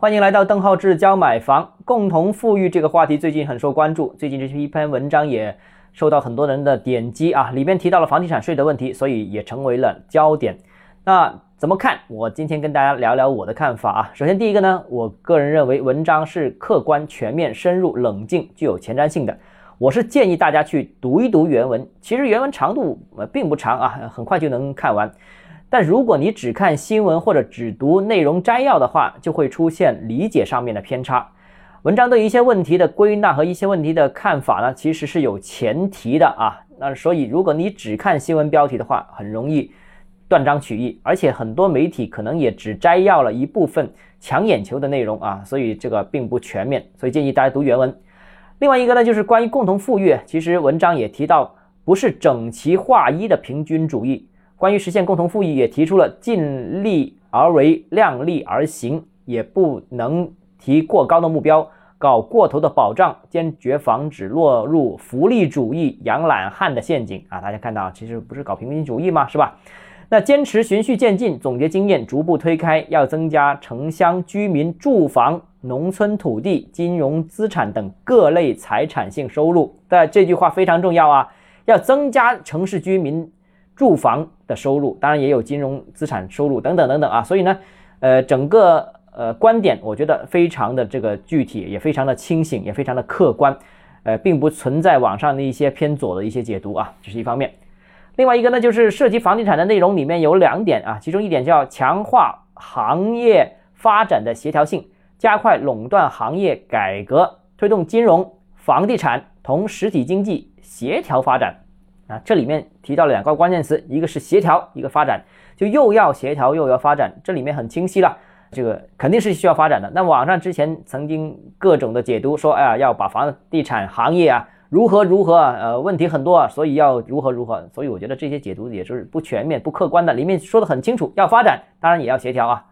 欢迎来到邓浩志教买房，共同富裕这个话题最近很受关注。最近这一篇文章也受到很多人的点击啊，里面提到了房地产税的问题，所以也成为了焦点。那怎么看？我今天跟大家聊聊我的看法啊。首先第一个呢，我个人认为文章是客观、全面、深入、冷静，具有前瞻性的。我是建议大家去读一读原文，其实原文长度并不长啊，很快就能看完。但如果你只看新闻或者只读内容摘要的话，就会出现理解上面的偏差。文章对一些问题的归纳和一些问题的看法呢，其实是有前提的啊。那所以如果你只看新闻标题的话，很容易断章取义，而且很多媒体可能也只摘要了一部分抢眼球的内容啊，所以这个并不全面。所以建议大家读原文。另外一个呢，就是关于共同富裕，其实文章也提到，不是整齐划一的平均主义。关于实现共同富裕，也提出了尽力而为、量力而行，也不能提过高的目标，搞过头的保障，坚决防止落入福利主义、养懒汉的陷阱啊！大家看到，其实不是搞平均主义吗？是吧？那坚持循序渐进，总结经验，逐步推开，要增加城乡居民住房、农村土地、金融资产等各类财产性收入。但这句话非常重要啊！要增加城市居民。住房的收入，当然也有金融资产收入等等等等啊，所以呢，呃，整个呃观点我觉得非常的这个具体，也非常的清醒，也非常的客观，呃，并不存在网上的一些偏左的一些解读啊，这是一方面。另外一个呢，就是涉及房地产的内容里面有两点啊，其中一点叫强化行业发展的协调性，加快垄断行业改革，推动金融、房地产同实体经济协调发展。啊，这里面提到了两个关键词，一个是协调，一个发展，就又要协调又要发展，这里面很清晰了，这个肯定是需要发展的。那网上之前曾经各种的解读说，哎呀，要把房地产行业啊如何如何，呃，问题很多啊，所以要如何如何。所以我觉得这些解读也是不全面、不客观的。里面说的很清楚，要发展，当然也要协调啊。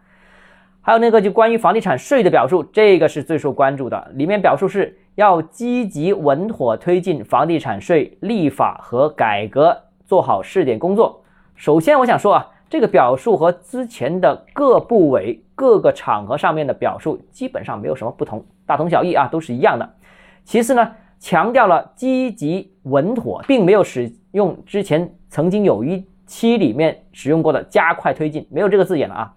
还有那个就关于房地产税的表述，这个是最受关注的，里面表述是。要积极稳妥推进房地产税立法和改革，做好试点工作。首先，我想说啊，这个表述和之前的各部委、各个场合上面的表述基本上没有什么不同，大同小异啊，都是一样的。其次呢，强调了积极稳妥，并没有使用之前曾经有一期里面使用过的加快推进，没有这个字眼了啊。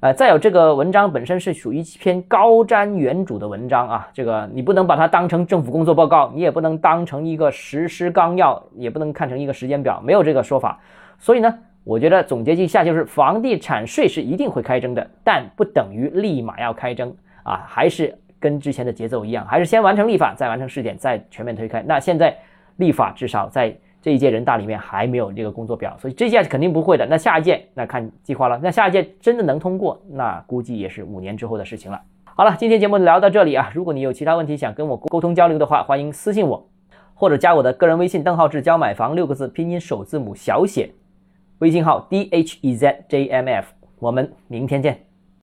呃，再有这个文章本身是属于一篇高瞻远瞩的文章啊，这个你不能把它当成政府工作报告，你也不能当成一个实施纲要，也不能看成一个时间表，没有这个说法。所以呢，我觉得总结一下就是，房地产税是一定会开征的，但不等于立马要开征啊，还是跟之前的节奏一样，还是先完成立法，再完成试点，再全面推开。那现在立法至少在。这一届人大里面还没有这个工作表，所以这届是肯定不会的。那下一届那看计划了。那下一届真的能通过，那估计也是五年之后的事情了。好了，今天节目聊到这里啊。如果你有其他问题想跟我沟通交流的话，欢迎私信我，或者加我的个人微信邓浩志教买房六个字拼音首字母小写，微信号 d h e z j m f。我们明天见。